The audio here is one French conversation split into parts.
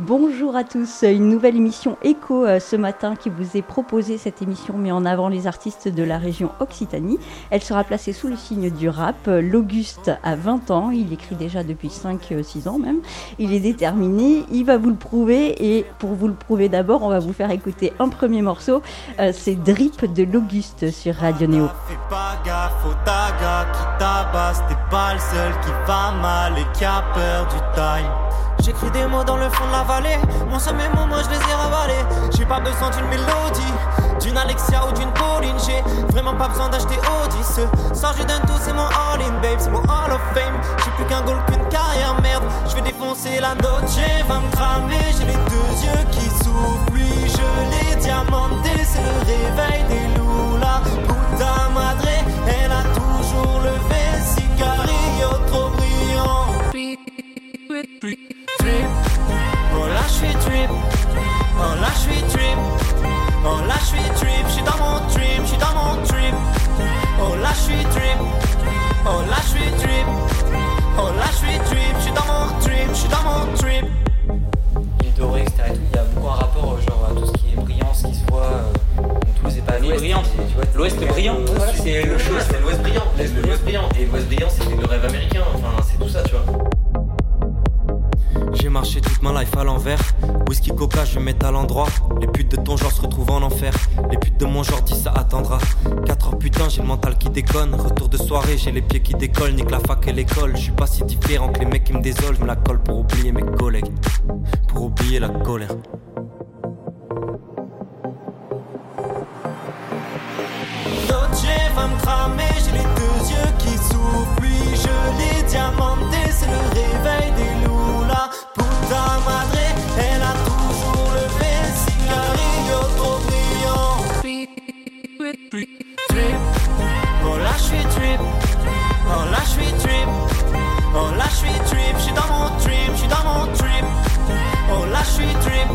Bonjour à tous, une nouvelle émission Echo euh, ce matin qui vous est proposée. Cette émission met en avant les artistes de la région Occitanie. Elle sera placée sous le signe du rap. Euh, L'Auguste a 20 ans, il écrit déjà depuis 5-6 ans même. Il est déterminé, il va vous le prouver et pour vous le prouver d'abord, on va vous faire écouter un premier morceau. Euh, C'est Drip de l'Auguste sur Radio Néo. J'écris des mots dans le fond de la vallée, mon mes mots, moi je les ai ravalés. J'ai pas besoin d'une mélodie, d'une Alexia ou d'une Pauline. J'ai vraiment pas besoin d'acheter. Ce s'agit d'un tout, c'est mon all-in, babe, c'est mon Hall of Fame. J'ai plus qu'un goal qu'une carrière, merde. Je vais défoncer la note, va me cramer. J'ai les deux yeux qui souffrent, oui, je les diamantés. C'est le réveil des loups, la oh là je suis trip, oh là je suis trip, je suis dans mon trip, je suis dans mon trip, oh là je suis trip, oh là je suis trip, oh là je suis trip, je suis dans mon trip, je suis dans mon trip. l'île dorée, etc. et tout, il y a beaucoup un rapport euh, genre, à tout ce qui est brillant, ce qui se voit. Euh, est pas L'île l'ouest, vois, L'ouest brillant, c'est le show. c'est l'Ouest brillant, l'Ouest brillant. Et l'Ouest brillant, c'est le rêve américain, enfin, c'est tout ça, tu vois. J'ai marché toute ma life à l'envers. Whisky coca, je mettre à l'endroit. Les putes de ton genre se retrouvent en enfer. Les putes de mon genre disent ça attendra. 4 heures putain, j'ai le mental qui déconne. Retour de soirée, j'ai les pieds qui décollent. Nique la fac et l'école. Je suis pas si différent que les mecs qui me désolent. Je me la colle pour oublier mes collègues. Pour oublier la colère. Va me cramer, j'ai les deux yeux qui souffrent. Puis je les diamantés, c'est le réveil des loups. Suis trip, je suis dans mon trip, je suis dans mon trip. Oh là je suis trip,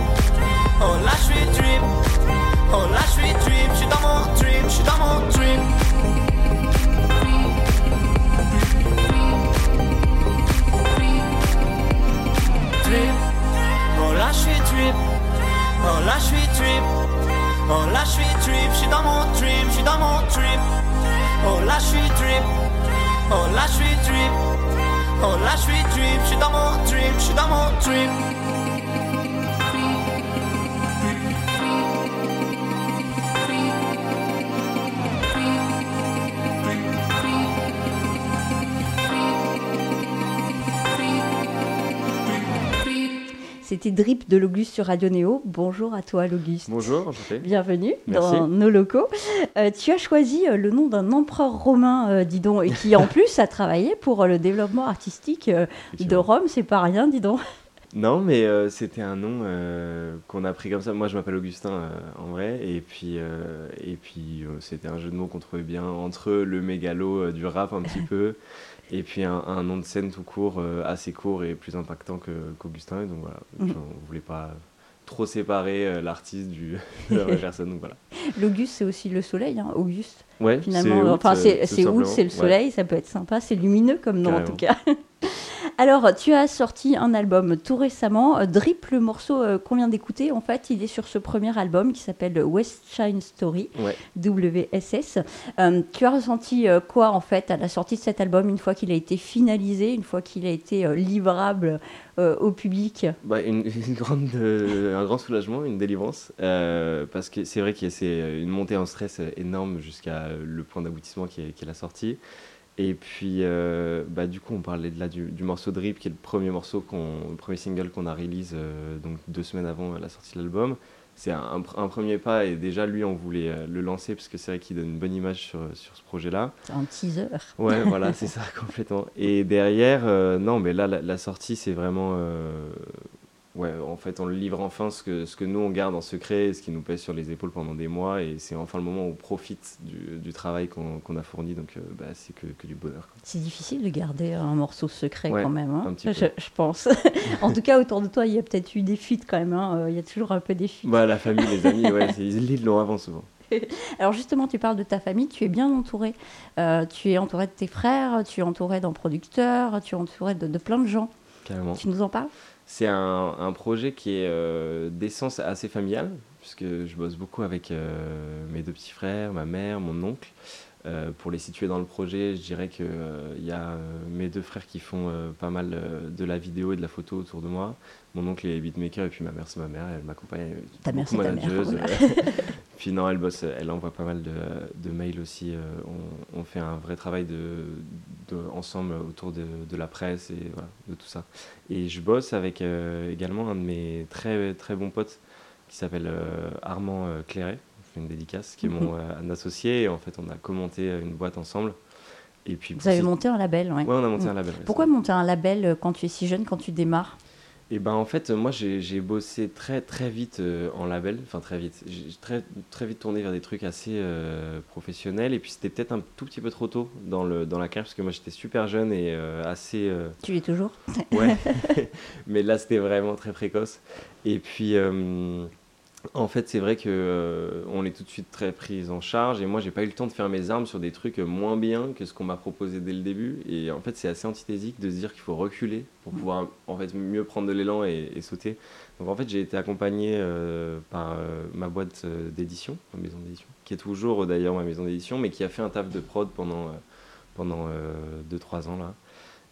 oh là je suis trip, oh là je suis trip, je suis dans mon trip, je suis dans mon trip. Oh là je suis trip, oh là je suis trip, oh là je suis trip, je suis dans mon trip, je suis dans mon trip. Oh là je suis trip, oh là je suis trip, oh là je suis trip, je suis dans mon trip, je suis dans mon trip. C'était Drip de l'Auguste sur Radio Néo. Bonjour à toi l'Auguste. Bonjour, enchanté. Bienvenue Merci. dans nos locaux. Euh, tu as choisi euh, le nom d'un empereur romain, euh, dis donc, et qui en plus a travaillé pour euh, le développement artistique de Rome. C'est pas rien, dis donc. Non, mais euh, c'était un nom euh, qu'on a pris comme ça. Moi, je m'appelle Augustin euh, en vrai, et puis, et puis c'était un jeu de mots qu'on trouvait bien entre le mégalo du rap un petit peu, et puis un, un nom de scène tout court, assez court et plus impactant que- qu'Augustin. Et donc voilà, Mhm. on voulait pas trop séparer l'artiste du, de la personne. Donc voilà. L'Auguste, c'est aussi le soleil, hein, Auguste. Ouais, Finalement, enfin, c'est août, c'est le Ouais. soleil, ça peut être sympa, c'est lumineux comme nom en tout cas. Alors, tu as sorti un album tout récemment. Euh, Drip, le morceau euh, qu'on vient d'écouter, en fait, il est sur ce premier album qui s'appelle West Shine Story, Ouais. WSS. Euh, tu as ressenti quoi, en fait, à la sortie de cet album, une fois qu'il a été finalisé, une fois qu'il a été livrable euh, au public? Bah, une, une grande, euh, un grand soulagement, une délivrance, parce que c'est vrai qu'il y a une montée en stress énorme jusqu'à le point d'aboutissement qui est, qui est la sortie. Et puis, euh, bah, du coup, on parlait de là du, du morceau Drip, qui est le premier morceau, qu'on, le premier single qu'on a release euh, donc deux semaines avant la sortie de l'album. C'est un, un pr- un premier pas, et déjà, lui, on voulait euh, le lancer, parce que c'est vrai qu'il donne une bonne image sur, sur ce projet-là. C'est un teaser. Ouais, voilà, c'est ça, complètement. Et derrière, euh, non, mais là, la, la sortie, c'est vraiment. Ouais, en fait, on le livre enfin ce que, ce que nous on garde en secret, ce qui nous pèse sur les épaules pendant des mois, et c'est enfin le moment où on profite du, du travail qu'on qu'on a fourni, donc euh, bah, c'est que, que du bonheur. C'est difficile de garder un morceau secret Ouais, quand même, hein. un petit peu. je, je pense. en tout cas, autour de toi, il y a peut-être eu des fuites quand même. hein. Euh, Il y a toujours un peu des fuites. Bah, la famille, les amis, ouais, ils l'ont avant souvent. Alors justement, tu parles de ta famille, tu es bien entouré. Euh, tu es entouré de tes frères, tu es entouré d'un producteur, tu es entouré de, de plein de gens. Carrément. Tu nous en parles? C'est un, un projet qui est euh, d'essence assez familial, puisque je bosse beaucoup avec euh, mes deux petits frères, ma mère, mon oncle. Euh, pour les situer dans le projet, je dirais qu'il y a mes deux frères qui font pas mal de la vidéo et de la photo autour de moi. Mon oncle est beatmaker et puis ma mère, c'est ma mère, elle m'accompagne. Ta mère, beaucoup c'est ta mère. Puis non, elle bosse, elle envoie pas mal de, de mails aussi. euh, on, on fait un vrai travail de, de- ensemble autour de, de la presse et voilà, de tout ça. Et je bosse avec euh, également un de mes très très bons potes qui s'appelle euh, Armand Cléret. Je fais une dédicace, qui est mon un associé. Et en fait, on a commenté une boîte ensemble. Et puis, Vous avez monté un label, ouais. Ouais, on a monté Mm. un label. Pourquoi monter un label quand tu es si jeune, quand tu démarres? Et ben en fait, moi j'ai bossé très très vite euh, en label, enfin très vite. J'ai très très vite tourné vers des trucs assez euh, professionnels. Et puis c'était peut-être un tout petit peu trop tôt dans le dans la carrière parce que moi j'étais super jeune et euh, assez Tu es toujours? Ouais, mais là c'était vraiment très précoce. Et puis, en fait, c'est vrai que euh, on est tout de suite très pris en charge. Et moi, j'ai pas eu le temps de faire mes armes sur des trucs moins bien que ce qu'on m'a proposé dès le début. Et en fait, c'est assez antithésique de se dire qu'il faut reculer pour pouvoir en fait mieux prendre de l'élan et, et sauter. Donc en fait, j'ai été accompagné euh, par euh, ma boîte euh, d'édition, ma maison d'édition, qui est toujours euh, d'ailleurs ma maison d'édition, mais qui a fait un taf de prod pendant euh, pendant 2-3 ans là.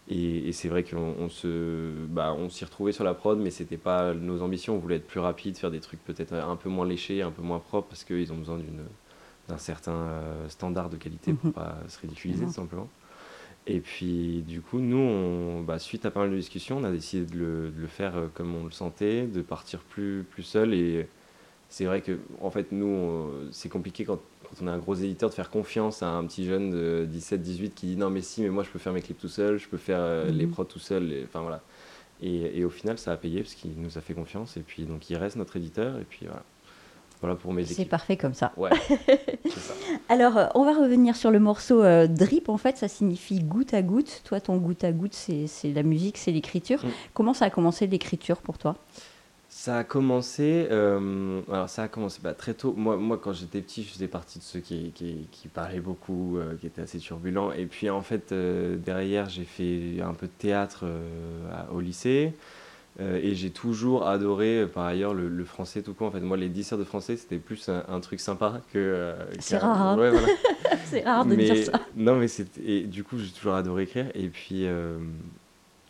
Et, et c'est vrai qu'on on se, bah, on s'y retrouvait sur la prod, mais c'était pas nos ambitions. On voulait être plus rapide, faire des trucs peut-être un peu moins léchés, un peu moins propres, parce qu'ils ont besoin d'une, d'un certain euh, standard de qualité pour Mhm. pas se ridiculiser tout simplement. Et puis du coup, nous, on, bah, suite à pas mal de discussions, on a décidé de le, de le faire euh, comme on le sentait, de partir plus, plus seul. Et c'est vrai que en fait, nous, on- c'est compliqué quand, quand on est un gros éditeur de faire confiance à un petit jeune de 17-18 qui dit non mais si, mais moi je peux faire mes clips tout seul, je peux faire euh, les Mhm. prods tout seul. et- Enfin voilà. Et, et au final, ça a payé parce qu'il nous a fait confiance. Et puis donc il reste notre éditeur. Et puis voilà. Voilà pour mes C'est parfait comme ça. Ouais, c'est ça. Alors, euh, on va revenir sur le morceau euh, Drip. En fait, ça signifie goutte à goutte. Toi, ton goutte à goutte, c'est c'est la musique, c'est l'écriture. Mm. Comment ça a commencé l'écriture pour toi? Ça a commencé, euh, alors ça a commencé bah, très tôt. Moi, moi, quand j'étais petit, je faisais partie de ceux qui, qui, qui parlaient beaucoup, euh, qui étaient assez turbulents. Et puis en fait, euh, derrière, j'ai fait un peu de théâtre à- au lycée. Et j'ai toujours adoré, par ailleurs, le, le français tout court. En fait, moi, les 10 heures de français, c'était plus un, un truc sympa que. C'est rare, hein. Ouais, voilà. C'est rare de mais, dire ça. Non, mais et du coup, j'ai toujours adoré écrire. Et puis,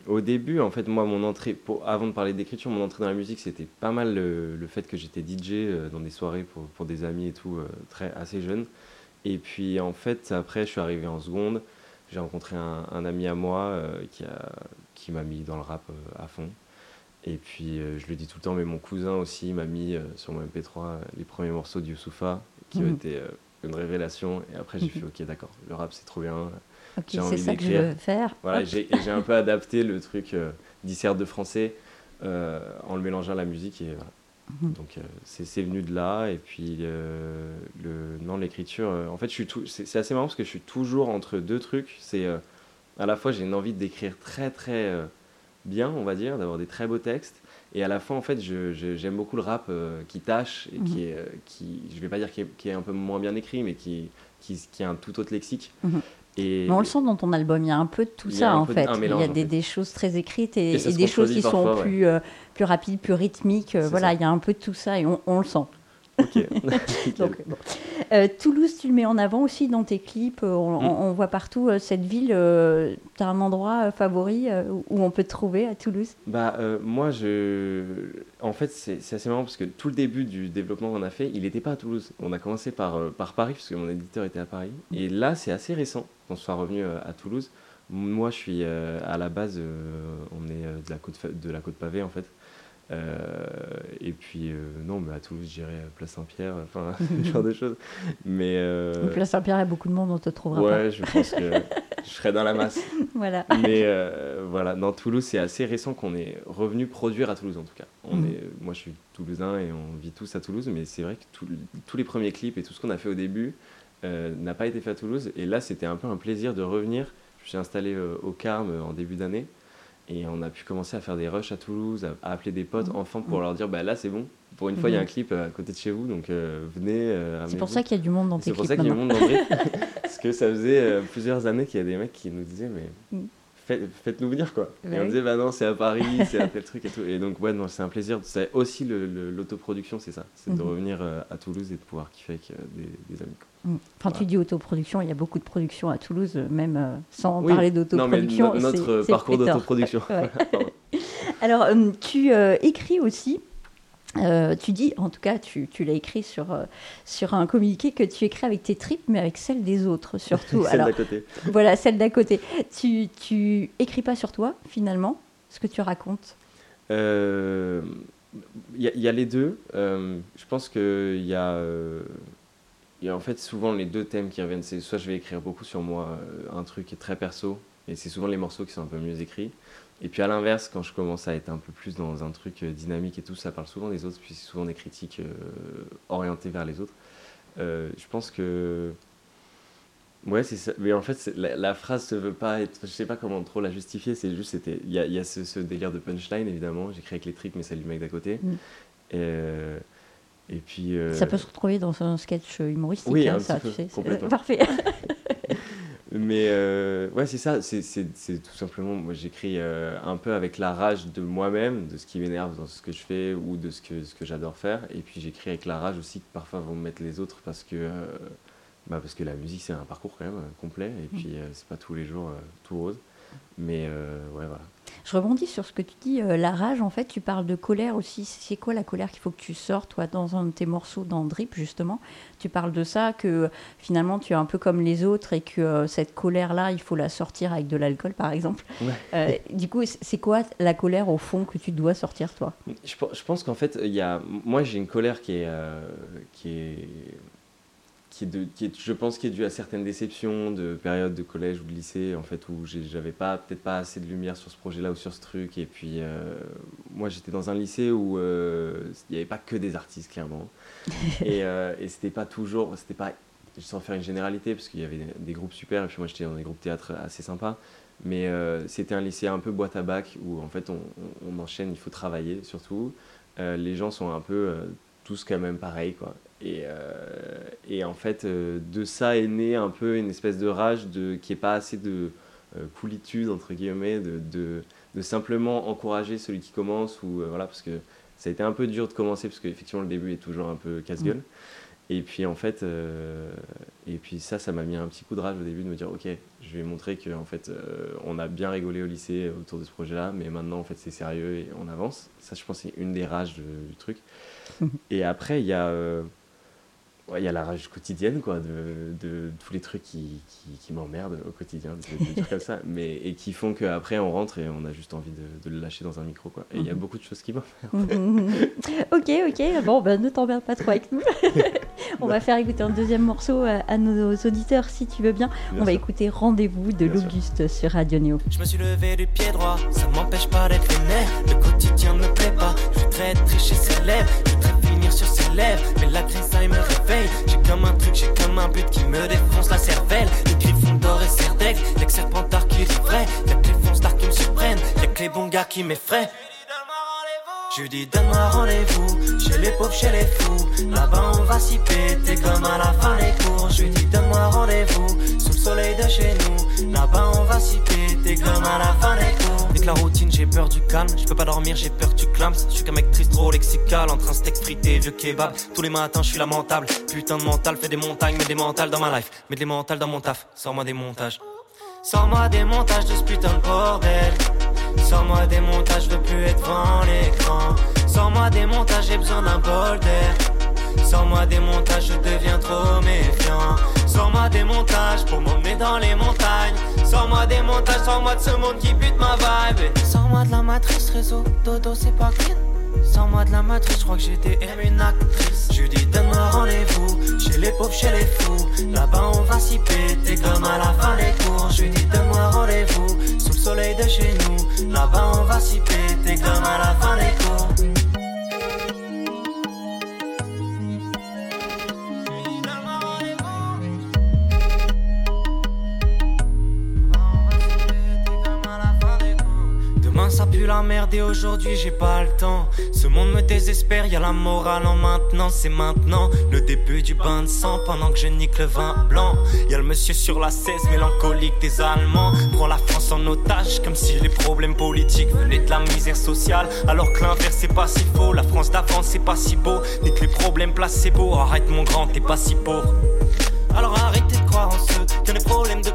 au début, en fait, moi, mon entrée, pour, avant de parler d'écriture, mon entrée dans la musique, c'était pas mal le, le fait que j'étais DJ euh, dans des soirées pour, pour des amis et tout, euh, très, assez jeune. Et puis, en fait, après, je suis arrivé en seconde. J'ai rencontré un, un ami à moi euh, qui a- qui m'a mis dans le rap euh, à fond. Et puis, euh, je le dis tout le temps, mais mon cousin aussi m'a mis sur mon MP3 euh, les premiers morceaux de Youssoufa, qui ont Mhm. été une révélation. Et après, j'ai Mhm. fait, ok, d'accord, le rap, c'est trop bien. Ok, c'est ça que je veux faire. Voilà, j'ai un peu adapté le truc euh, dissert de français euh, en le mélangeant à la musique. Et voilà. Mhm. Donc, euh, c'est venu de là. Et puis, euh, le, non, l'écriture, euh, en fait, c'est assez marrant parce que je suis toujours entre deux trucs. C'est à la fois, j'ai une envie d'écrire très, très bien, on va dire, d'avoir des très beaux textes. Et à la fois, en fait, j'aime beaucoup le rap euh, qui tâche et Mhm. qui est, euh, qui, je vais pas dire qui est, qui est un peu moins bien écrit, mais qui, qui, qui a un tout autre lexique. Mhm. Et, Mais on le sent dans ton album, il y a un peu de tout ça en fait. Il y a en des, fait. des choses très écrites et, des choses qui sont parfois, ouais. plus, euh, plus rapides, plus rythmiques. euh, voilà, ça. il y a un peu de tout ça et on, on le sent. Ok. Donc, bon. Euh, Toulouse, tu le mets en avant aussi dans tes clips. euh, On, Mm. on- voit partout euh, cette ville. tu as un endroit euh, favori euh, où- on peut te trouver à Toulouse? Bah, euh, moi, je. En fait, c'est assez marrant parce que tout le début du développement qu'on a fait, il n'était pas à Toulouse. On a commencé par, euh, par Paris, parce que mon éditeur était à Paris. Et là, c'est assez récent qu'on soit revenu euh, à Toulouse. Moi, je suis euh, à la base, euh, on est euh, de, la côte, de la côte pavée, en fait. Et puis, non, mais à Toulouse, j'irai Place Saint-Pierre, enfin, ce genre de choses. Mais, Place Saint-Pierre, il y a beaucoup de monde, on te trouvera ouais, pas. Ouais, je pense que je serai dans la masse. voilà. Mais voilà, dans Toulouse, c'est assez récent qu'on est revenu produire à Toulouse, en tout cas. On est, moi, je suis toulousain et on vit tous à Toulouse, mais c'est vrai que tout- tous les premiers clips et tout ce qu'on a fait au début euh, n'a pas été fait à Toulouse. Et là, c'était un peu un plaisir de revenir. Je suis installé euh, au Carme euh, en début d'année. Et on a pu commencer à faire des rushs à Toulouse, à, à appeler des potes Mhm. enfants pour leur dire bah là c'est bon, pour une fois il y a un Mhm. clip euh, à côté de chez vous, donc euh, venez. euh, C'est pour ça qu'il y a du monde dans tes C'est pour ça qu'il y a du monde dans. Parce que ça faisait euh, plusieurs années qu'il y a des mecs qui nous disaient mais Mm. Faites-nous venir quoi. Bah et on oui. disait bah non c'est à Paris, c'est à tel truc et tout. Et donc ouais non c'est un plaisir. C'est aussi l'autoproduction c'est ça, c'est de Mhm. revenir euh, à Toulouse et de pouvoir kiffer avec euh, des, des amis. quoi. Mm. Enfin, tu dis autoproduction, il y a beaucoup de production à Toulouse, euh, même sans Oui. parler d'autoproduction. no- notre parcours d'autoproduction. Alors, tu euh, écris aussi. Euh, tu dis, en tout cas, tu, tu l'as écrit sur, euh, sur un communiqué que tu écris avec tes tripes, mais avec celles des autres surtout. Celle d'à côté. voilà, celle d'à côté. Tu, tu écris pas sur toi, finalement, ce que tu racontes? Euh, Il y, a- il y a les deux. Euh, je pense qu'il y a, euh, il y a en fait souvent les deux thèmes qui reviennent. C'est soit je vais écrire beaucoup sur moi, euh, un truc qui est très perso, et c'est souvent les morceaux qui sont un peu mieux écrits. Et puis à l'inverse, quand je commence à être un peu plus dans un truc euh, dynamique et tout, ça parle souvent des autres, puis c'est souvent des critiques euh, orientées vers les autres. Euh, je pense que Ouais, c'est ça. Mais en fait, la, la phrase se veut pas être. Je sais pas comment trop la justifier. C'est juste. Il y a, il y a ce, ce délire de punchline, évidemment. J'écris avec les tripes, mais c'est du mec d'à côté. Mm. Et, euh, et puis. Ça peut se retrouver dans un sketch humoristique, Oui, hein, un ça, tu sais. complètement. Parfait. Mais euh, ouais, c'est ça. C'est tout simplement. Moi, j'écris euh, un peu avec la rage de moi-même, de ce qui m'énerve dans ce que je fais ou de ce que, ce que j'adore faire. Et puis, j'écris avec la rage aussi que parfois vont me mettre les autres parce que. euh, bah, parce que la musique, c'est un parcours quand même complet. Et puis, euh, c'est pas tous les jours tout rose. Mais ouais, voilà. Je rebondis sur ce que tu dis, euh, la rage, en fait, tu parles de colère aussi. C'est quoi la colère qu'il faut que tu sortes, toi, dans un de tes morceaux, dans Drip, justement? Tu parles de ça, que finalement, tu es un peu comme les autres et que euh, cette colère-là, il faut la sortir avec de l'alcool, par exemple. Ouais. Euh, du coup, c'est quoi la colère, au fond, que tu dois sortir, toi? Je, pe- je pense qu'en fait, il y a, moi j'ai une colère qui est, euh, qui est, qui est, de, qui est, je pense, qui est due à certaines déceptions de périodes de collège ou de lycée, en fait, où j'avais pas, peut-être pas assez de lumière sur ce projet-là ou sur ce truc. Et puis, euh, moi j'étais dans un lycée où euh, il n'y avait pas que des artistes, clairement. et euh, et c'était pas toujours, c'était pas, sans faire une généralité, parce qu'il y avait des, des groupes super, et puis moi j'étais dans des groupes théâtre assez sympas. Mais euh, c'était un lycée un peu boîte à bac où en fait on, on- on enchaîne, il faut travailler surtout. Euh, les gens sont un peu euh, tous quand même pareils quoi. Et, euh, et en fait euh, de ça est né un peu une espèce de rage de qui est pas assez de euh, coolitude entre guillemets de, de, de simplement encourager celui qui commence ou voilà parce que ça a été un peu dur de commencer parce qu'effectivement le début est toujours un peu casse-gueule. Et puis en fait, euh, et puis ça, ça m'a mis un petit coup de rage au début de me dire, ok, je vais montrer que en fait, euh, on a bien rigolé au lycée autour de ce projet-là, mais maintenant en fait c'est sérieux et on avance. Ça, je pense, c'est une des rages de- du truc. Et après, il y a, euh, ouais, il y a la rage quotidienne, quoi, de, de tous les trucs qui, qui, qui m'emmerdent au quotidien, des, des trucs comme ça, mais et qui font qu'après on rentre et on a juste envie de, de le lâcher dans un micro, quoi. Et il y a Mhm. beaucoup de choses qui m'emmerdent. ok, ok, bon, ben, ne t'emmerde pas trop avec nous. On va faire écouter un deuxième morceau à, à nos auditeurs, si tu veux bien. Bien On va sûr. écouter Rendez-vous de l'Auguste sur Radio Néo. Je me suis levé du pied droit, ça m'empêche pas d'être vénère. Le quotidien me plaît pas, je voudrais tricher ses lèvres, je voudrais finir sur ses lèvres. Mais la grisaille me réveille, j'ai comme un truc, j'ai comme un but qui me défonce la cervelle. Les griffons d'or et cerdec, y'a que Serpentard qui rit vrai, y'a que les d'art qui me surprennent, y'a que les bons gars qui m'effraient. Je dis donne-moi rendez-vous. Chez les pauvres, chez les fous. Là-bas on va s'y péter comme à la fin des cours. Je dis donne-moi rendez-vous. Sous le soleil de chez nous. Là-bas on va s'y péter comme à la fin des cours La routine j'ai peur du calme. Je peux pas dormir j'ai peur que tu clames. Je suis qu'un mec triste trop lexical Entre un steak frité et vieux kebab. Tous les matins je suis lamentable. Putain de mental fait des montagnes Mets des mentales dans ma life. Mets des mentales dans mon taf Sors-moi des montages. Sors-moi des montages de ce putain de bordel. Sors-moi des montages, je veux plus être devant l'écran. Sors-moi des montages, j'ai besoin d'un bol d'air. Sors-moi des montages, je deviens trop méfiant. Sors-moi des montages pour m'emmener dans les montagnes. Sors-moi des montages, sors-moi de ce monde qui bute ma vibe. Sors-moi de la matrice réseau, dodo c'est pas clean. Sans moi de la matrice, je crois que j'étais une actrice. Je dis donne-moi rendez-vous chez les pauvres, chez les fous. Là-bas on va s'y péter comme à la fin des cours. Je dis donne-moi rendez-vous sous le soleil de chez nous. Là-bas on va s'y péter comme à la fin des cours. Ça pue la merde et aujourd'hui j'ai pas le temps. Ce monde me désespère, y a la morale en maintenant, c'est maintenant le début du bain de sang pendant que je nique le vin blanc. Y a le monsieur sur la 16, mélancolique des Allemands. Prend la France en otage comme si les problèmes politiques venaient de la misère sociale. Alors que l'inverse c'est pas si faux, la France d'avant c'est pas si beau. Nique les problèmes placebo, arrête mon grand, t'es pas si pauvre. Alors arrêtez de croire en ceux qui ont des problèmes de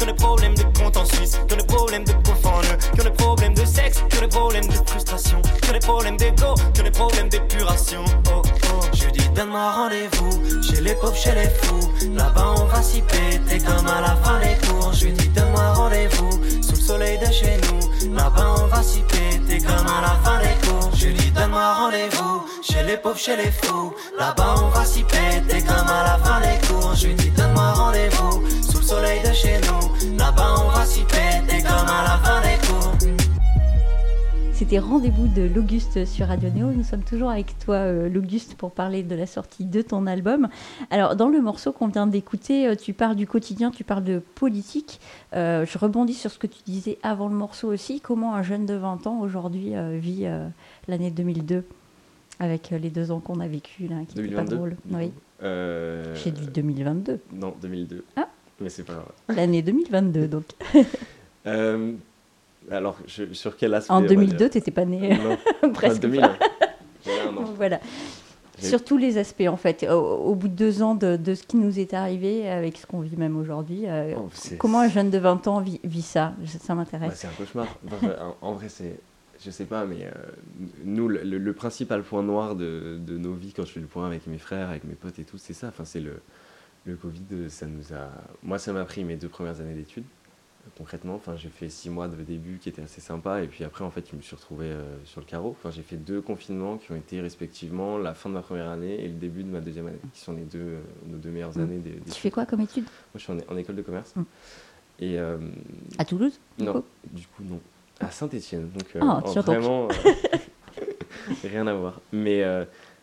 ont des problèmes de compte en Suisse, ont des problèmes de confondre, qui ont des problèmes de sexe, ont des problèmes de frustration, ont des problèmes d'ego, ont des problèmes d'épuration. Oh oh, je dis donne-moi rendez-vous chez les pauvres, chez les fous. Là-bas on va s'y péter comme à la fin des cours. Je dis donne-moi rendez-vous sous le soleil de chez nous. Là-bas on va s'y péter comme à la fin des cours. Je dis donne-moi rendez-vous chez les pauvres, chez les fous. Là-bas on va s'y péter comme à la fin des cours. Je dis donne-moi rendez-vous soleil de chez nous. Là-bas on va s'y péter comme à la fin des cours. C'était Rendez-vous de l'Auguste sur Radio Néo. Nous sommes toujours avec toi, euh, l'Auguste, pour parler de la sortie de ton album. Alors, dans le morceau qu'on vient d'écouter, euh, tu parles du quotidien, tu parles de politique. Euh, je rebondis sur ce que tu disais avant le morceau aussi. Comment un jeune de 20 ans aujourd'hui vit l'année 2002 avec les deux ans qu'on a vécu là, qui n'étaient pas drôles Oui. J'ai dit 2022. Non, 2002. Ah. Mais c'est pas grave. L'année 2022, donc. Alors, sur quel aspect En 2002, tu n'étais pas né. Non, presque. 2000. Voilà. Sur tous les aspects, en fait. Au, bout de deux ans de, ce qui nous est arrivé, avec ce qu'on vit même aujourd'hui, euh, oh, comment un jeune de 20 ans vit, ça? Ça m'intéresse. Bah, c'est un cauchemar. en, vrai, c'est. Je sais pas, mais euh, nous, le, principal point noir de, de, nos vies, quand je fais le point avec mes frères, avec mes potes et tout, c'est ça. Enfin, c'est le, le Covid, ça nous a. Moi, ça m'a pris mes deux premières années d'études concrètement. Enfin, j'ai fait six mois de début qui étaient assez sympa et puis après, en fait, je me suis retrouvé euh, sur le carreau. Enfin, j'ai fait deux confinements qui ont été respectivement la fin de ma première année et le début de ma deuxième année, qui sont les deux, euh, nos deux meilleures mmh. années. Des, tu fais quoi comme études? Moi, je suis en, école de commerce. Mmh. Et, euh, à Toulouse Non, du coup, non. À Saint-Etienne. Donc, ah, vraiment, rien à voir. Mais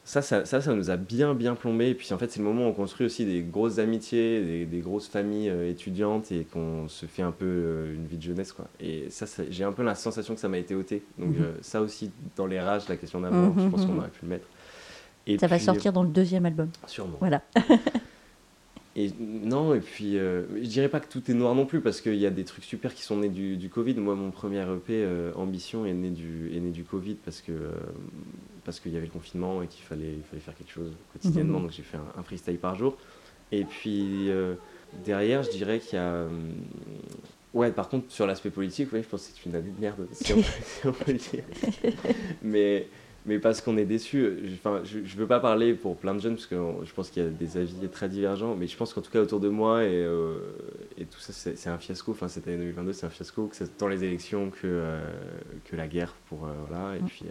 ça ça, ça, ça, nous a bien, bien plombé. Et puis en fait, c'est le moment où on construit aussi des grosses amitiés, des, des grosses familles euh, étudiantes et qu'on se fait un peu euh, une vie de jeunesse. Quoi. Et ça, j'ai un peu la sensation que ça m'a été ôté. Donc mhm. euh, ça aussi, dans les rages, la question d'avant, je pense qu'on mhm. aurait pu le mettre. Et ça va sortir dans le deuxième album. Sûrement. Voilà. Et non, et puis euh, je dirais pas que tout est noir non plus parce qu'il y a des trucs super qui sont nés du, du Covid. Moi, mon premier EP, Ambition, est né du, est né du Covid parce que parce qu'il y avait le confinement et qu'il fallait, il fallait faire quelque chose quotidiennement. Mhm. Donc j'ai fait un, freestyle par jour. Et puis euh, derrière, je dirais qu'il y a. Euh, ouais, par contre, sur l'aspect politique, ouais, je pense que c'est une année de merde, si on, peut, le dire. mais, mais parce qu'on est déçu. Enfin, je ne veux pas parler pour plein de jeunes, parce que je pense qu'il y a des avis très divergents, mais je pense qu'en tout cas, autour de moi et, euh, et tout ça, c'est un fiasco. Enfin, cette année 2022, c'est un fiasco, que tant les élections que, que la guerre. Pour, voilà, et mm. puis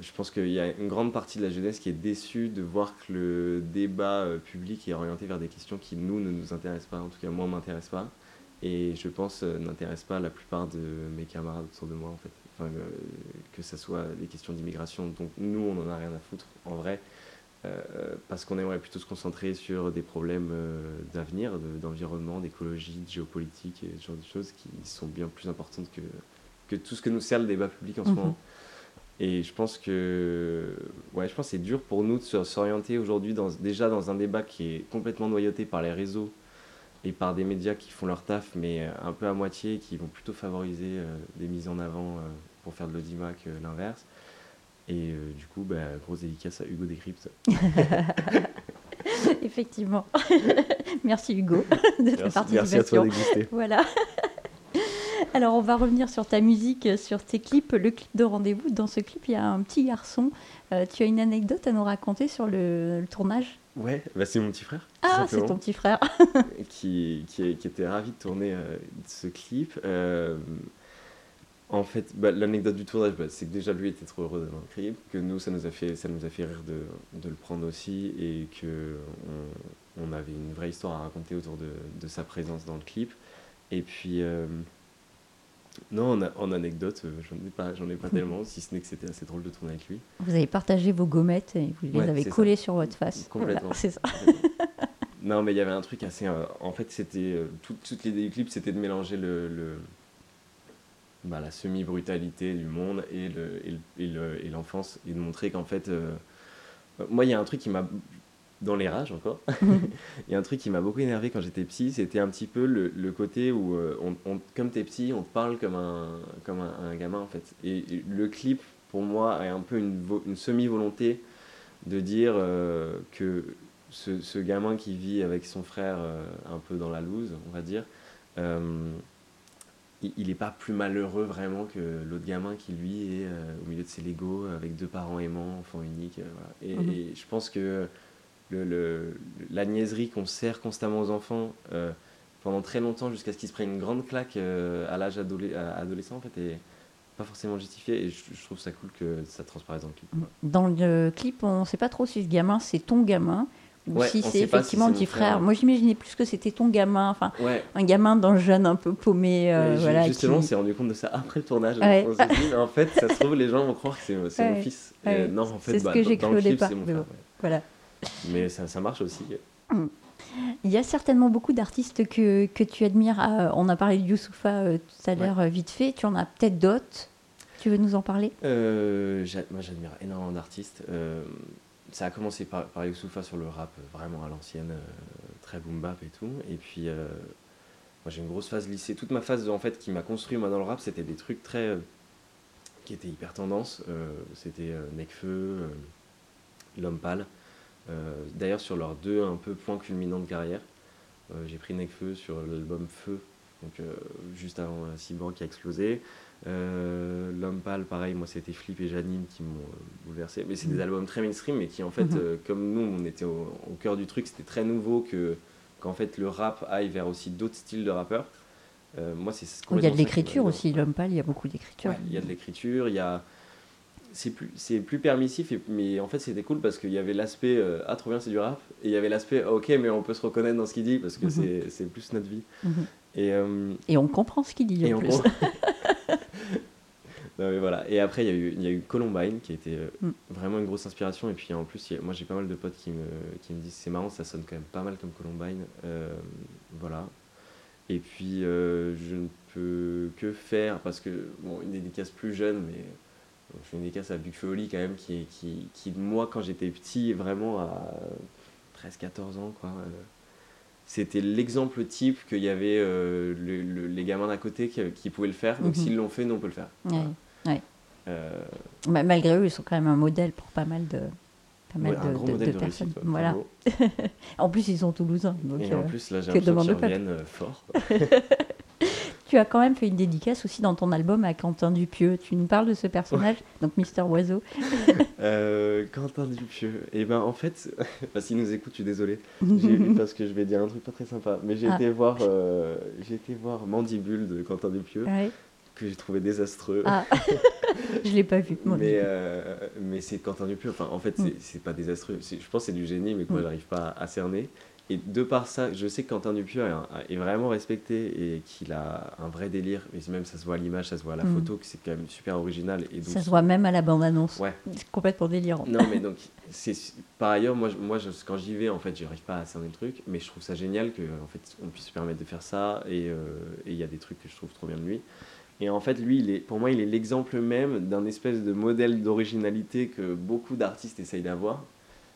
je pense qu'il y a une grande partie de la jeunesse qui est déçue de voir que le débat euh, public est orienté vers des questions qui, nous, ne nous intéressent pas. En tout cas, moi, ne m'intéresse pas. Et je pense euh, n'intéresse pas la plupart de mes camarades autour de moi, en fait. Enfin, euh, que ce soit des questions d'immigration. Donc, nous, on n'en a rien à foutre, en vrai. parce qu'on aimerait plutôt se concentrer sur des problèmes d'avenir, d'environnement, d'écologie, de géopolitique et ce genre de choses qui sont bien plus importantes que, que tout ce que nous sert le débat public en ce mhm. moment. Et je pense que ouais, je pense c'est dur pour nous de s'orienter aujourd'hui dans, déjà dans un débat qui est complètement noyauté par les réseaux et par des médias qui font leur taf, mais euh, un peu à moitié, qui vont plutôt favoriser euh, des mises en avant euh, pour faire de l'audimat que l'inverse. Et du coup, bah, grosse dédicace à Hugo Décrypte. Effectivement. merci Hugo de ta participation. Merci à toi d'exister. Voilà. Alors, on va revenir sur ta musique, euh, sur tes clips, le clip de rendez-vous. Dans ce clip, il y a un petit garçon. Euh, tu as une anecdote à nous raconter sur le, tournage? Ouais, bah c'est mon petit frère. Ah, c'est ton petit frère. qui, qui, était ravi de tourner euh, ce clip. En fait, bah, l'anecdote du tournage, bah, c'est que déjà lui était trop heureux le clip, que nous, ça nous a fait, ça nous a fait rire de, de le prendre aussi, et que on, on avait une vraie histoire à raconter autour de, de sa présence dans le clip. Et puis, euh, non, en, anecdote, euh, j'en ai pas, j'en ai pas tellement, si ce n'est que c'était assez drôle de tourner avec lui. Vous avez partagé vos gommettes et vous les Ouais, avez collées sur votre face. Complètement. Voilà, c'est ça. non, mais il y avait un truc assez. euh, en fait, c'était. euh, tout- toute l'idée du clip, c'était de mélanger le. le- bah, la semi-brutalité du monde et le- et le- et le- et l'enfance, et, de montrer qu'en fait. euh, moi, il y a un truc qui m'a. Dans les rages encore, il y a un truc qui m'a beaucoup énervé quand j'étais petit, c'était un petit peu le, le côté où, euh, on, comme t'es petit, on te parle comme un, comme un, gamin en fait. Et, le clip, pour moi, est un peu une, vo- une semi-volonté de dire euh, que ce, ce gamin qui vit avec son frère un peu dans la loose, on va dire, il n'est pas plus malheureux vraiment que l'autre gamin qui lui est euh, au milieu de ses Legos avec deux parents aimants, enfant unique. euh, voilà. et, Mhm. et je pense que le, le- la niaiserie qu'on sert constamment aux enfants euh, pendant très longtemps jusqu'à ce qu'ils se prennent une grande claque euh, à l'âge adolescent en fait est pas forcément justifiée et je, je trouve ça cool que ça transparaisse dans le clip. Dans le clip, on ne sait pas trop si ce gamin c'est ton gamin ou Ouais, si on c'est si effectivement petit mon frère. Moi j'imaginais plus que c'était ton gamin, enfin Ouais, un gamin d'un jeune un peu paumé. euh, voilà, justement, on qui- s'est rendu compte de ça après le tournage. Ouais. On dit, en fait, ça se trouve, les gens vont croire que c'est mon fils. Et non, en fait, C'est ce bah, que j'ai cru au départ, mais bon. Voilà. Mais ça, ça marche aussi. Il y a certainement beaucoup d'artistes que, que tu admires. Ah, on a parlé de Youssoufa euh, tout à l'heure, euh, vite fait. Tu en as peut-être d'autres? Tu veux nous en parler? Euh, moi, j'admire énormément d'artistes. Ça a commencé par, par sur le rap, euh, vraiment à l'ancienne, euh, très boom bap et tout. Et puis, euh, moi, j'ai une grosse phase lycée. Toute ma phase, en fait, qui m'a construit moi dans le rap, c'était des trucs très. qui étaient hyper tendance. C'était Necfeu, L'Homme Pâle. D'ailleurs, sur leurs deux un peu points culminants de carrière, j'ai pris Necfeu sur l'album Feu, donc juste avant Cyborg qui a explosé. Euh, L'homme pâle, pareil, moi c'était Flip et Janine qui m'ont euh, bouleversé. Mais c'est des Mhm. albums très mainstream, mais qui en fait, Mhm. euh, comme nous, on était au, au cœur du truc, c'était très nouveau que qu'en fait le rap aille vers aussi d'autres styles de rappeurs. Euh, moi, c'est Il y a de l'écriture aussi. L'homme pâle, il y a beaucoup d'écriture. Ouais, il y a de l'écriture, il y a. C'est plus, c'est plus permissif, et- mais en fait c'était cool parce qu'il y avait l'aspect euh, Ah, trop bien, c'est du rap, et il y avait l'aspect Ah, Ok, mais on peut se reconnaître dans ce qu'il dit parce que Mhm. c'est- c'est plus notre vie. Mhm. Et, euh, Et on comprend ce qu'il dit et en on plus. Non, mais voilà. Et après, il y, a eu- il y a eu Columbine qui était euh, Mm. vraiment une grosse inspiration. Et puis en plus, a- moi j'ai pas mal de potes qui me, qui me disent c'est marrant, ça sonne quand même pas mal comme Columbine. Euh, voilà. Et puis je ne peux que faire, parce que, bon, une dédicace plus jeune, mais je fais une dédicace à Buck Feoli quand même, qui, qui, qui, moi quand j'étais petit, vraiment à 13-14 ans, quoi. euh, c'était l'exemple type qu'il y avait euh, le- le- les gamins d'à côté qui, qui pouvaient le faire. Donc Mhm. s'ils l'ont fait, nous on peut le faire. Ouais, ouais. Euh, Ma- Malgré eux, ils sont quand même un modèle pour pas mal de, pas mal ouais, de, un gros de- modèle de de, personnes. réussite. voilà. En plus, ils sont toulousains. Donc, Et en euh, plus, là, j'ai l'impression qu'ils reviennent fort. Tu as quand même fait une dédicace aussi dans ton album à Quentin Dupieux. Tu nous parles de ce personnage, donc Mister Oiseau. Euh, Quentin Dupieux. Et ben en fait, bah, s'il nous écoute, je suis désolé. Parce que je vais dire un truc pas très sympa. Mais j'ai Ah. été voir, euh, j'ai été voir Mandibule de Quentin Dupieux Ouais. que j'ai trouvé désastreux. Ah, je l'ai pas vu. mais euh, mais c'est Quentin Dupieux. Enfin, en fait, Mm. c'est c'est pas désastreux. C'est- Je pense que c'est du génie, mais que moi, Mm. j'arrive pas à cerner. Et de par ça, je sais que Quentin Dupieux est, est vraiment respecté et qu'il a un vrai délire. Même ça se voit à l'image, ça se voit à la Mm. photo, que c'est quand même super original. Et donc, Ça se voit même à la bande-annonce. Ouais. C'est complètement délirant. Non, mais donc, c'est par ailleurs, moi, moi je- quand j'y vais, en fait, j'arrive pas à cerner le truc, mais je trouve ça génial que en fait, on puisse se permettre de faire ça, et euh, et il y a des trucs que je trouve trop bien de lui. Et en fait, lui, il est, pour moi, il est l'exemple même d'un espèce de modèle d'originalité que beaucoup d'artistes essayent d'avoir.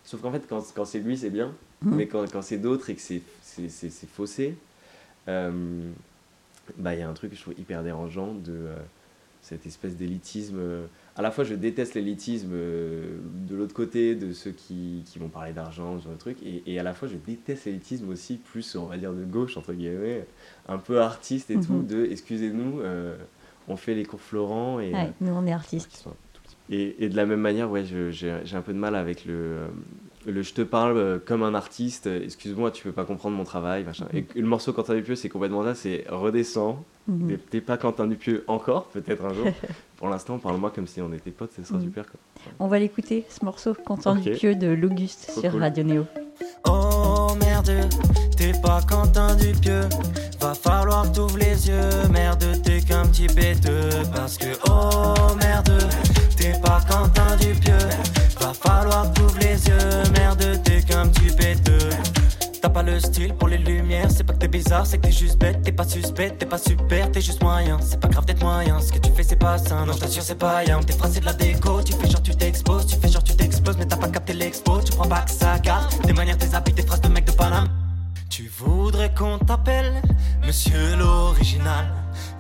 Sauf qu'en fait, quand, quand c'est lui, c'est bien, Mhm. mais quand, quand c'est d'autres et que c'est c'est- c'est- c'est faussé, euh, bah, il y a un truc que je trouve hyper dérangeant de euh, cette espèce d'élitisme. euh, à la fois, je déteste l'élitisme euh, de l'autre côté, de ceux qui, qui vont parler d'argent, ce genre de truc, et, et à la fois, je déteste l'élitisme aussi, plus, on va dire, de gauche, entre guillemets, un peu artiste et tout, Mhm. de excusez-nous, on fait les cours Florent et. Ouais, nous, on est artistes. Et, et de la même manière, ouais, je- j'ai un peu de mal avec le, euh, le je te parle euh, comme un artiste, euh, excuse-moi, tu peux pas comprendre mon travail, machin. Et le morceau Quentin Dupieux, c'est complètement ça, c'est redescends, Mhm. t'es- t'es pas Quentin Dupieux encore, peut-être un jour. Pour l'instant, parle-moi comme si on était potes, ce sera Mhm. super. Quoi. On va l'écouter, ce morceau, Quentin Ok. Dupieux de l'Auguste sur cool. Radio Néo. Oh merde, t'es pas Quentin Dupieux. Va falloir t'ouvrir les yeux. Merde, t'es qu'un petit péteux. Parce que oh merde, t'es pas Quentin Dupieux. Va falloir les yeux. Merde, t'es qu'un petit péteux. T'as pas le style pour les lumières, c'est pas que t'es bizarre, c'est que t'es juste bête, t'es pas suspect, t'es pas super, t'es juste moyen, c'est pas grave d'être moyen, ce que tu fais c'est pas sain, non je t'assure c'est pas rien, tes phrases c'est de la déco, tu fais genre tu t'exposes, tu fais genre tu t'exploses, mais t'as pas capté l'expo, tu crois pas que ça garde, tes manières, tes habits, tes phrases de mec de Paname. Tu voudrais qu'on t'appelle Monsieur l'original,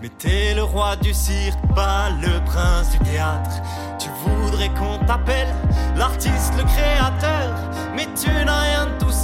mais t'es le roi du cirque, pas le prince du théâtre. Tu voudrais qu'on t'appelle l'artiste, le créateur, mais tu n'as rien de tout ça,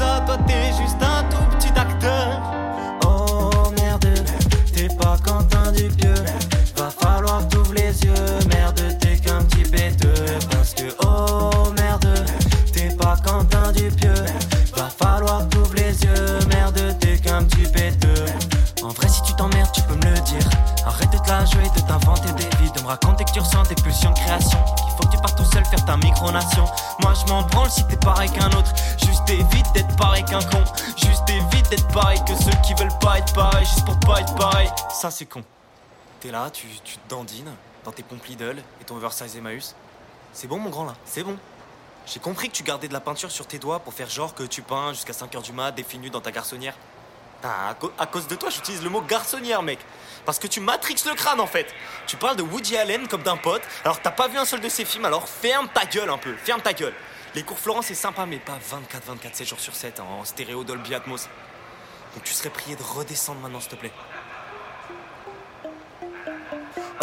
Moi, je m'en branle si t'es pareil qu'un autre. Juste évite d'être pareil qu'un con. Juste évite d'être pareil que ceux qui veulent pas être pareil, juste pour pas être pareil. Ça, c'est con. T'es là, tu, tu te dandines dans tes pompes Lidl et ton oversize Emmaüs. C'est bon, mon grand, là, c'est bon. J'ai compris que tu gardais de la peinture sur tes doigts pour faire genre que tu peins jusqu'à 5h du mat, défini dans ta garçonnière. Ah, à, à cause de toi, j'utilise le mot garçonnière, mec. Parce que tu matrixes le crâne, en fait. Tu parles de Woody Allen comme d'un pote, alors t'as pas vu un seul de ses films, alors ferme ta gueule un peu, ferme ta gueule. Les cours Florent, c'est sympa, mais pas 24-24, 7 jours sur 7, en stéréo Dolby Atmos. Donc tu serais prié de redescendre maintenant, s'il te plaît.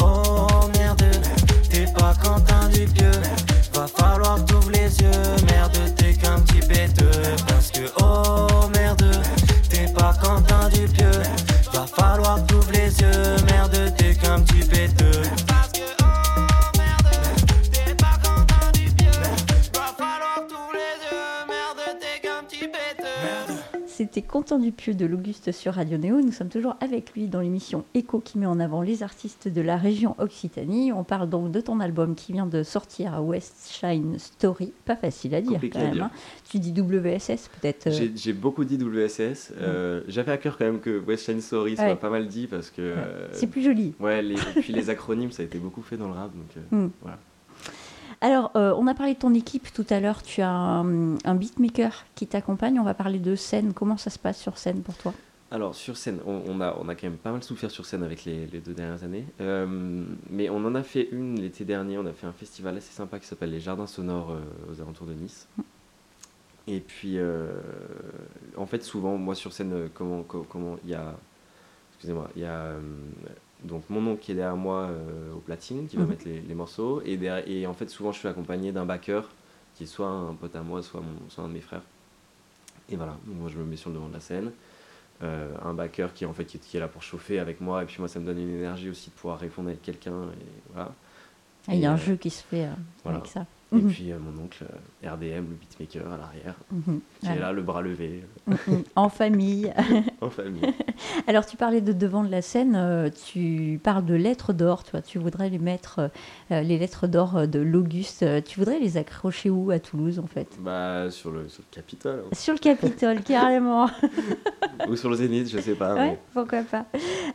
Oh merde, t'es pas Quentin Dupieux. Va falloir t'ouvrir les yeux, C'était Quentin Dupieux de l'Auguste sur Radio Néo. Nous sommes toujours avec lui dans l'émission Echo qui met en avant les artistes de la région Occitanie. On parle donc de ton album qui vient de sortir à West Shine Story. Pas facile à dire Compliqué quand à même. dire. hein. Tu dis WSS peut-être. euh, J'ai beaucoup dit WSS. euh, J'avais à cœur quand même que West Shine Story soit pas mal dit parce que. euh, C'est plus joli. Ouais, les, et puis les acronymes, ça a été beaucoup fait dans le rap. Donc, Hmm. voilà. Alors, euh, on a parlé de ton équipe tout à l'heure. Tu as un, beatmaker qui t'accompagne. On va parler de scène. Comment ça se passe sur scène pour toi? Alors, sur scène, on, a, quand même pas mal souffert sur scène avec les, deux dernières années. Euh, mais on en a fait une l'été dernier. On a fait un festival assez sympa qui s'appelle les Jardins Sonores euh, aux alentours de Nice. Et puis, en fait, souvent, moi sur scène, comment co- comment il y a. Excusez-moi, il y a. donc mon oncle qui est derrière moi euh, au platine, qui va Mhm. mettre les, les morceaux. Et, derrière- et en fait, souvent, je suis accompagné d'un backer qui est soit un pote à moi, soit, mon, soit un de mes frères. Et voilà, donc moi je me mets sur le devant de la scène. Euh, un backer qui, en fait, qui, est- qui est là pour chauffer avec moi. Et puis moi, ça me donne une énergie aussi de pouvoir répondre avec quelqu'un. Et voilà. Ah, Il y a Et, un euh, jeu qui se fait euh, voilà. avec ça. Et Mhm. puis euh, mon oncle, euh, RDM, le beatmaker à l'arrière, Mhm. qui Voilà. est là, le bras levé, Mhm. en famille. en famille. Alors, tu parlais de devant de la scène, euh, tu parles de lettres d'or, tu vois, tu voudrais les mettre, les lettres d'or de l'Auguste, tu voudrais les accrocher où à Toulouse en fait? Bah, sur le, sur le Capitole. hein. Sur le Capitole, carrément. Ou sur le Zénith, je sais pas. Ouais, mais- pourquoi pas.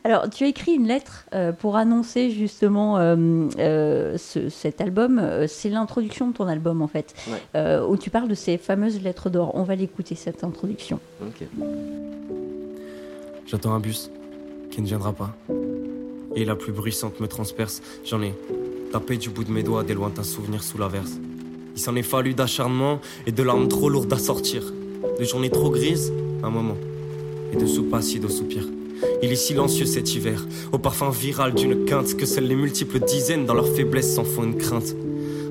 Alors, tu as écrit une lettre pour annoncer justement ce- cet album. C'est l'introduction de ton album en fait, Ouais. euh, où tu parles de ces fameuses lettres d'or. On va l'écouter cette introduction. Ok. J'attends un bus qui ne viendra pas. Et la plus bruissante me transperce. J'en ai tapé du bout de mes doigts des lointains souvenirs sous l'averse. Il s'en est fallu d'acharnement et de larmes trop lourdes à sortir. De journées trop grises, un moment. Et de soupe acide au soupir. Il est silencieux cet hiver, au parfum viral d'une quinte que seules les multiples dizaines dans leur faiblesse s'en font une crainte.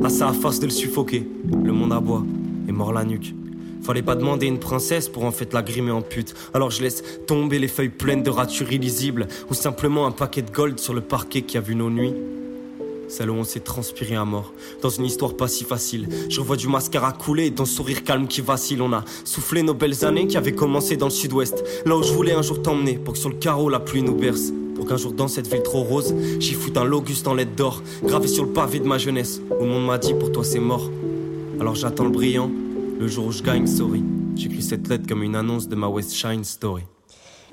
À ça, à force de le suffoquer, le monde aboie et mord la nuque. Fallait pas demander une princesse pour en fait la grimer en pute. Alors je laisse tomber les feuilles pleines de ratures illisibles ou simplement un paquet de gold sur le parquet qui a vu nos nuits. Celle où on s'est transpiré à mort. Dans une histoire pas si facile. Je revois du mascara couler et ton sourire calme qui vacille. On a soufflé nos belles années qui avaient commencé dans le sud-ouest. Là où je voulais un jour t'emmener pour que sur le carreau la pluie nous berce. Pour qu'un jour dans cette ville trop rose, j'y foute un Logus en lettres d'or. Gravé sur le pavé de ma jeunesse. Où le monde m'a dit pour toi c'est mort. Alors j'attends le brillant. Le jour où je gagne, sorry. J'écris cette lettre comme une annonce de ma West Shine Story.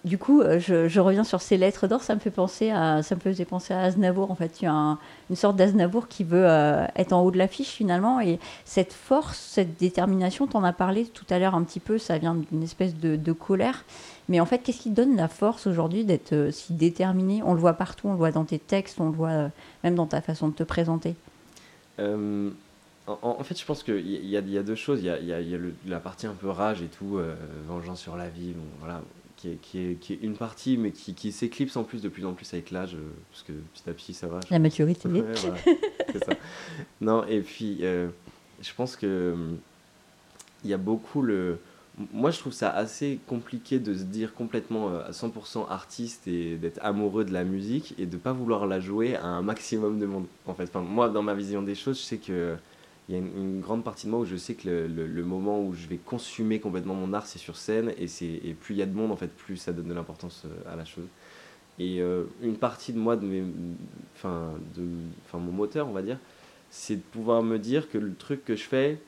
Du coup, euh, je, reviens sur ces lettres d'or. Ça me fait penser à, ça me faisait penser à Aznavour. En fait, il y a un- une sorte d'Aznavour qui veut euh, être en haut de l'affiche finalement. Et cette force, cette détermination, t'en as parlé tout à l'heure un petit peu. Ça vient d'une espèce de colère. Mais en fait, qu'est-ce qui donne la force aujourd'hui d'être euh, si déterminé? On le voit partout. On le voit dans tes textes. On le voit euh, même dans ta façon de te présenter. Euh, en, en fait, je pense qu'il y, y a- deux choses. Il y a, il y a- il y a le- la partie un peu rage et tout, euh, vengeance sur la vie, bon, voilà, qui est, qui, est, qui est une partie, mais qui, qui s'éclipse en plus de plus en plus avec l'âge, euh, parce que petit à petit, ça va. La maturité. Ouais, voilà, c'est ça. Non, et puis, je pense que hum, il y a beaucoup le. Moi, je trouve ça assez compliqué de se dire complètement euh, à 100% artiste et d'être amoureux de la musique et de pas vouloir la jouer à un maximum de monde. En fait, moi, dans ma vision des choses, je sais que il y a une, grande partie de moi où je sais que le, le- moment où je vais consumer complètement mon art, c'est sur scène et, c'est, et plus il y a de monde, en fait, plus ça donne de l'importance euh, à la chose. Et euh, une partie de moi, de mes, enfin, de, enfin, mon moteur, on va dire, c'est de pouvoir me dire que le truc que je fais,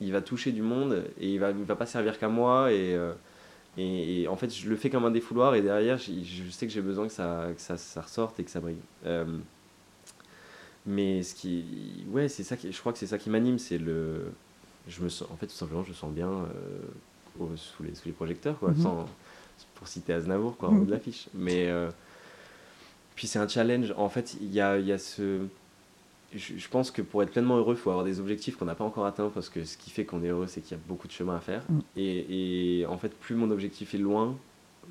il va toucher du monde et il va, il va pas servir qu'à moi. Et, euh, et, et en fait, je le fais comme un défouloir et derrière, je, je sais que j'ai besoin que ça, que ça, ça ressorte et que ça brille. Euh, mais ce qui. Ouais, c'est ça qui, je crois que c'est ça qui m'anime, c'est le. Je me sens, en fait, tout simplement, je me sens bien euh, au- sous, les, sous les projecteurs, quoi, Mhm. sans, pour citer Aznavour, quoi, en Mhm. haut de l'affiche. Mais. puis c'est un challenge. En fait, il y a, il y a ce. Je, je pense que pour être pleinement heureux, il faut avoir des objectifs qu'on n'a pas encore atteints parce que ce qui fait qu'on est heureux, c'est qu'il y a beaucoup de chemin à faire. Mm. Et, et en fait, plus mon objectif est loin,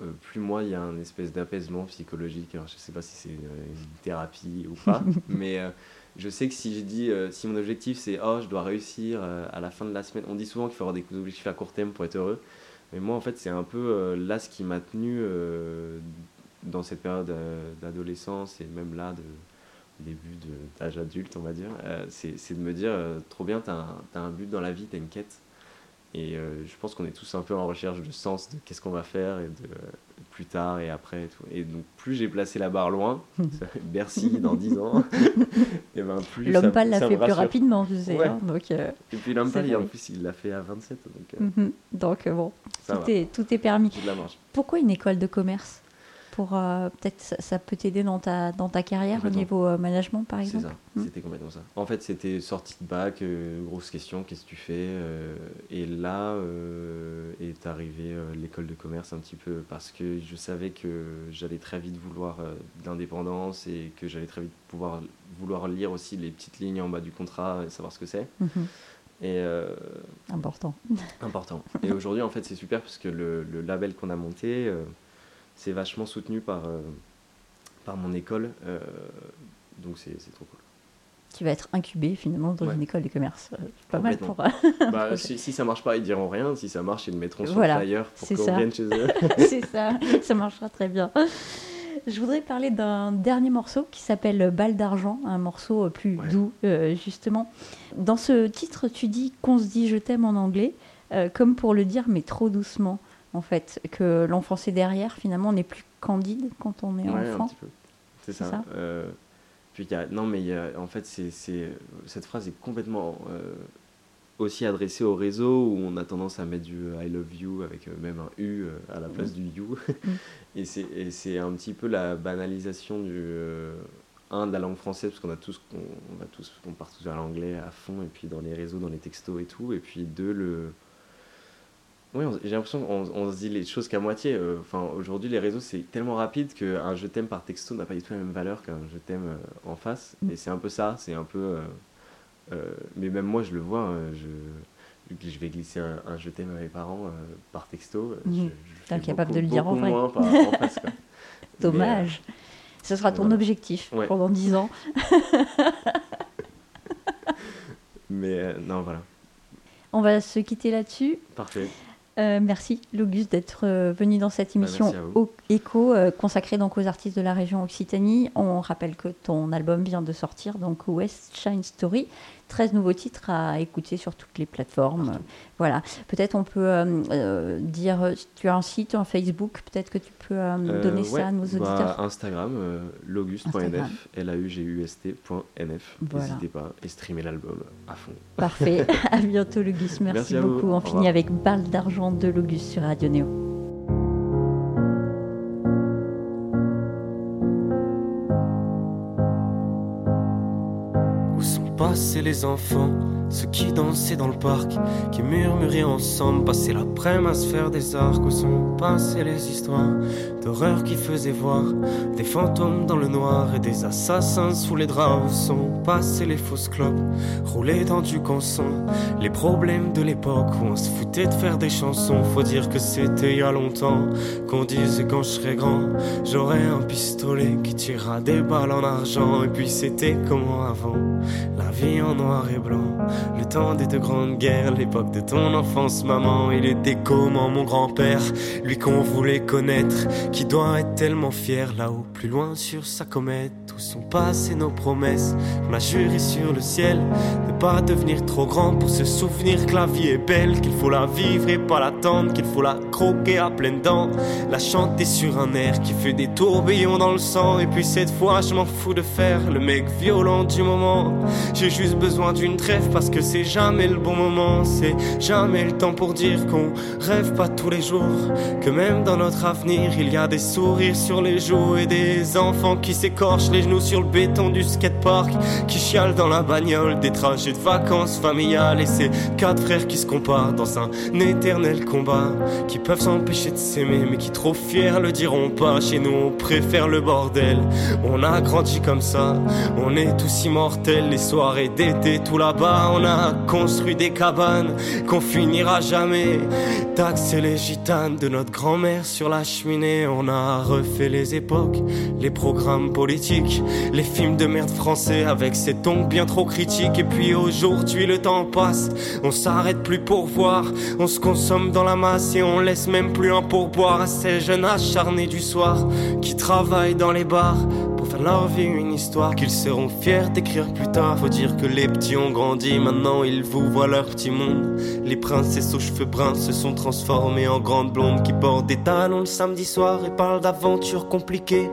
euh, plus moi, il y a un espèce d'apaisement psychologique. Alors, je sais pas si c'est une, thérapie ou pas, mais euh, je sais que si je dis, euh, si mon objectif c'est oh, je dois réussir à la fin de la semaine, on dit souvent qu'il faut avoir des objectifs à court terme pour être heureux. Mais moi, en fait, c'est un peu là ce qui m'a tenu dans cette période d'adolescence et même là, de début d'âge adulte, on va dire. Euh, c'est de me dire, euh, trop bien, t'as un, un but dans la vie, t'as une quête. Et euh, je pense qu'on est tous un peu en recherche de sens de qu'est-ce qu'on va faire et de plus tard et après et tout. Et donc plus j'ai placé la barre loin, Bercy dans 10 ans, et ben plus L'homme pâle l'a fait plus rapidement, tu sais. Ouais. hein, donc, euh, Et puis l'homme pâle, en plus il l'a fait à 27, donc mhm. donc bon, tout est, tout est permis. Pourquoi une école de commerce? Pour euh, peut-être ça, ça peut t'aider dans ta dans ta carrière au niveau euh, management par C'est exemple. ça, Hmm. c'était complètement ça. En fait, c'était sortie de bac, euh, grosse question, qu'est-ce que tu fais euh, Et là euh, est arrivée l'école de commerce un petit peu parce que je savais que j'allais très vite vouloir de l'indépendance et que j'allais très vite pouvoir vouloir lire aussi les petites lignes en bas du contrat et savoir ce que c'est. Mhm. Et euh, Important. important. Et aujourd'hui, en fait, c'est super parce que le, le label qu'on a monté, euh, c'est vachement soutenu par, euh, par mon école. euh, donc c'est c'est trop cool. Qui va être incubé finalement dans Ouais. une école de commerce. Euh, Pas mal pour. Bah, si, si ça marche pas, ils diront rien. Si ça marche, ils le mettront sur Voilà, flyer pour c'est qu'on ça. vienne chez eux. C'est ça, ça marchera très bien. Je voudrais parler d'un dernier morceau qui s'appelle Balle d'argent, un morceau plus Ouais. doux euh, justement. Dans ce titre, tu dis qu'on se dit je t'aime en anglais, euh, comme pour le dire mais trop doucement en fait, que l'enfance est derrière, finalement on est plus candide quand on est Ouais, enfant. C'est ça. ça Euh, puis y a- non, mais il y a- en fait, c'est, cette phrase est complètement euh, aussi adressée au réseau où on a tendance à mettre du I love you avec euh, même un U euh, à la place du you. et, c'est, et c'est un petit peu la banalisation du. euh, un, de la langue française, parce qu'on a tous, on, on va tous, on part tous vers l'anglais à fond, et puis dans les réseaux, dans les textos et tout. Et puis deux, le. Oui, j'ai l'impression qu'on on se dit les choses qu'à moitié. euh, Enfin, aujourd'hui, les réseaux, c'est tellement rapide qu'un je t'aime par texto n'a pas du tout la même valeur qu'un je t'aime euh, en face. Mm. Et c'est un peu ça, c'est un peu. euh, mais même moi, je le vois. euh, je, vais glisser un, un je t'aime à mes parents par texto. je- je le T'es beaucoup- de le dire en vrai. moins par- en face, quoi. Dommage. Ce sera ton voilà. objectif Ouais. pendant 10 ans. Mais, mais, euh, non, voilà. On va se quitter là-dessus. Parfait. Euh, merci, Logus, d'être euh, venu dans cette Bah, émission Écho, euh, consacrée donc aux artistes de la région Occitanie. On rappelle que ton album vient de sortir, donc West Shine Story. 13 nouveaux titres à écouter sur toutes les plateformes. Voilà. Peut-être on peut euh, euh, dire, tu as un site, un Facebook, peut-être que tu peux euh, donner ouais, ça à nos bah, auditeurs. Instagram, Instagram. lauguste.nf, L-A-U-G-U-S-T.nf. Voilà. N'hésitez pas et streamer l'album à fond. Parfait. à bientôt, Logus. Merci, beaucoup. Au On finit avec Balle d'argent de Logus sur Radio Néo. Passés les enfants Ceux qui dansaient dans le parc Qui murmuraient ensemble Passer l'après-midi à faire des arcs Où sont passées les histoires D'horreur qui faisaient voir Des fantômes dans le noir Et des assassins sous les draps Où sont passés les fausses clopes Roulées dans du canson. Les problèmes de l'époque Où on se foutait de faire des chansons. Faut dire que c'était il y a longtemps Qu'on disait quand je serais grand J'aurais un pistolet qui tirera des balles en argent. Et puis c'était comment avant? La vie en noir et blanc Le temps des deux grandes guerres L'époque de ton enfance maman. Il était comment mon grand-père Lui qu'on voulait connaître Qui doit être tellement fier Là-haut plus loin sur sa comète Où sont passées nos promesses. On a juré sur le ciel De pas devenir trop grand pour se souvenir que la vie est belle Qu'il faut la vivre et pas l'attendre Qu'il faut la croquer à pleines dents. La chanter sur un air qui fait des tourbillons dans le sang Et puis cette fois je m'en fous de faire le mec violent du moment. J'ai juste besoin d'une trêve parce que c'est jamais le bon moment C'est jamais le temps pour dire qu'on rêve pas tous les jours Que même dans notre avenir il y a des sourires sur les joues Et des enfants qui s'écorchent les genoux sur le béton du skatepark Qui chialent dans la bagnole des trajets de vacances familiales. Et ces quatre frères qui se comparent dans un éternel combat Qui peuvent s'empêcher de s'aimer mais qui trop fiers le diront pas. Chez nous on préfère le bordel. On a grandi comme ça. On est tous immortels. Les soirées d'été tout là-bas On a construit des cabanes Qu'on finira jamais Taxer les gitanes de notre grand-mère sur la cheminée On a refait les époques Les programmes politiques Les films de merde français Avec ces tons bien trop critiques. Et puis aujourd'hui le temps passe On s'arrête plus pour voir On se consomme dans la masse Et on laisse même plus un pourboire À ces jeunes acharnés du soir Qui travaillent dans les bars faire leur vie une histoire qu'ils seront fiers d'écrire plus tard. Faut dire que les petits ont grandi, maintenant ils vous voient leur petit monde. Les princesses aux cheveux bruns se sont transformées en grandes blondes qui portent des talons le samedi soir et parlent d'aventures compliquées.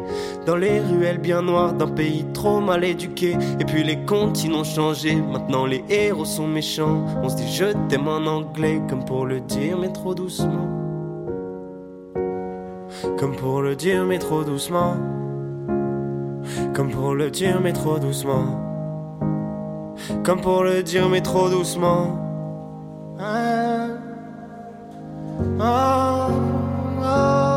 Dans les ruelles bien noires d'un pays trop mal éduqué. Et puis les ils ont changé, maintenant les héros sont méchants. On se dit je t'aime en anglais comme pour le dire mais trop doucement. Comme pour le dire mais trop doucement. Comme pour le dire mais trop doucement. Comme pour le dire mais trop doucement. Ah, ah, ah.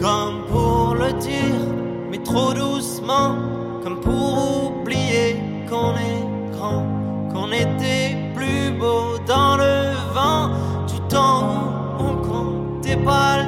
Comme pour le dire mais trop doucement. Comme pour oublier qu'on est grand, qu'on était plus beau dans le vent du temps où on comptait pas